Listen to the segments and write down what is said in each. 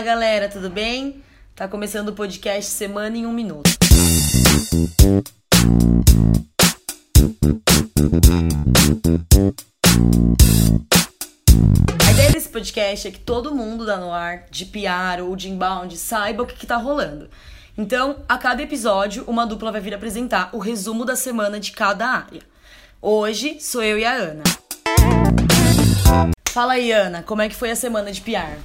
Fala galera, tudo bem? Tá começando o podcast Semana em um Minuto. A ideia desse podcast é que todo mundo da Noir, de PR ou de inbound, saiba o que, que tá rolando. Então, a cada episódio, uma dupla vai vir apresentar o resumo da semana de cada área. Hoje sou eu e a Ana. Fala aí, Ana, como é que foi a semana de PR?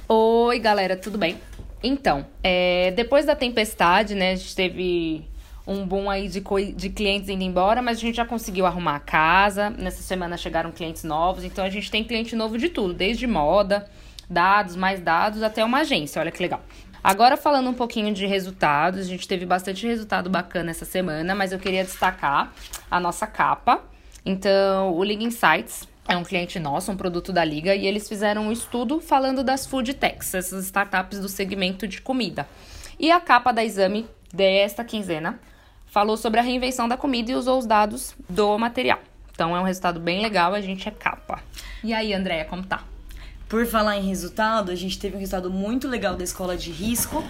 Oi, galera, tudo bem? Então, é, depois da tempestade, né, a gente teve um boom aí de, de clientes indo embora, mas a gente já conseguiu arrumar a casa. Nessa semana chegaram clientes novos, então a gente tem cliente novo de tudo, desde moda, dados, mais dados, até uma agência. Olha que legal. Agora falando um pouquinho de resultados, a gente teve bastante resultado bacana essa semana, mas eu queria destacar a nossa capa. Então, o Liga Insights é um cliente nosso, um produto da Liga, e eles fizeram um estudo falando das food techs, essas startups do segmento de comida. E a capa da exame desta quinzena falou sobre a reinvenção da comida e usou os dados do material. Então é um resultado bem legal, a gente é capa. E aí, Andréia, como tá? Por falar em resultado, a gente teve um resultado muito legal da escola de risco.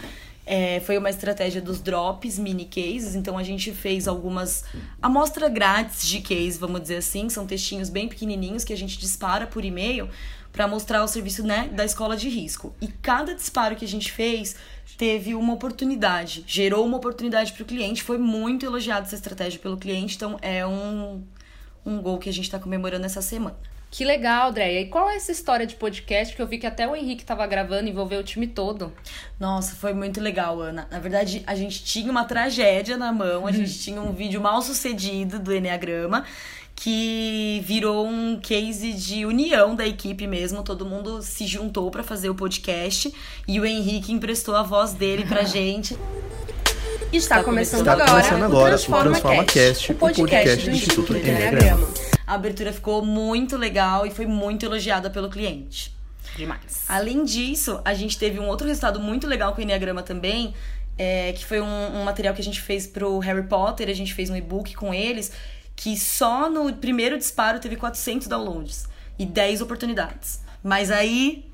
É, foi uma estratégia dos drops, mini cases. Então a gente fez algumas amostra grátis de case, vamos dizer assim. São textinhos bem pequenininhos que a gente dispara por e-mail para mostrar o serviço né, da escola de risco. E cada disparo que a gente fez teve uma oportunidade, gerou uma oportunidade para o cliente. Foi muito elogiada essa estratégia pelo cliente. Então é um, um gol que a gente está comemorando essa semana. Que legal, Andréia. E qual é essa história de podcast que eu vi que até o Henrique estava gravando e envolveu o time todo? Nossa, foi muito legal, Ana. Na verdade, a gente tinha uma tragédia na mão, a gente uhum. tinha um vídeo mal sucedido do Enneagrama que virou um case de união da equipe mesmo. Todo mundo se juntou para fazer o podcast e o Henrique emprestou a voz dele pra gente. Está, Está começando, começando agora, agora o Transforma, Transforma Cast, Cast, o podcast, o podcast do Instituto Enneagrama. A abertura ficou muito legal e foi muito elogiada pelo cliente. Demais. Além disso, a gente teve um outro resultado muito legal com o Enneagrama também, é, que foi um, um, material que a gente fez pro Harry Potter, a gente fez um e-book com eles, que só no primeiro disparo teve 400 downloads e 10 oportunidades. Mas aí,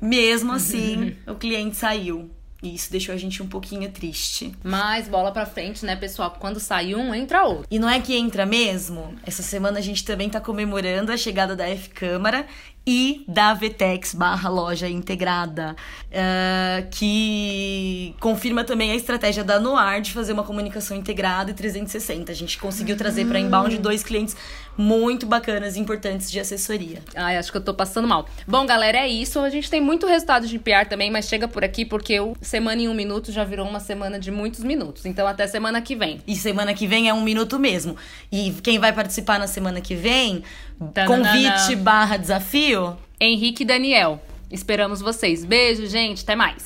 mesmo assim, o cliente saiu. E isso deixou a gente um pouquinho triste. Mas bola pra frente, né, pessoal? Quando sai um, entra outro. E não é que entra mesmo? Essa semana a gente também tá comemorando a chegada da F Câmara e da Vtex barra loja integrada, uh, que confirma também a estratégia da Noir de fazer uma comunicação integrada e 360. A gente conseguiu trazer para inbound dois clientes muito bacanas e importantes de assessoria. Ai, acho que eu tô passando mal. Bom, galera, é isso. A gente tem muito resultado de PR também, mas chega por aqui porque o Semana em Um Minuto já virou uma semana de muitos minutos. Então, até semana que vem. E semana que vem é um minuto mesmo. E quem vai participar na semana que vem, Tananana. convite barra desafio, Rio, Henrique e Daniel. Esperamos vocês. Beijo, gente. Até mais.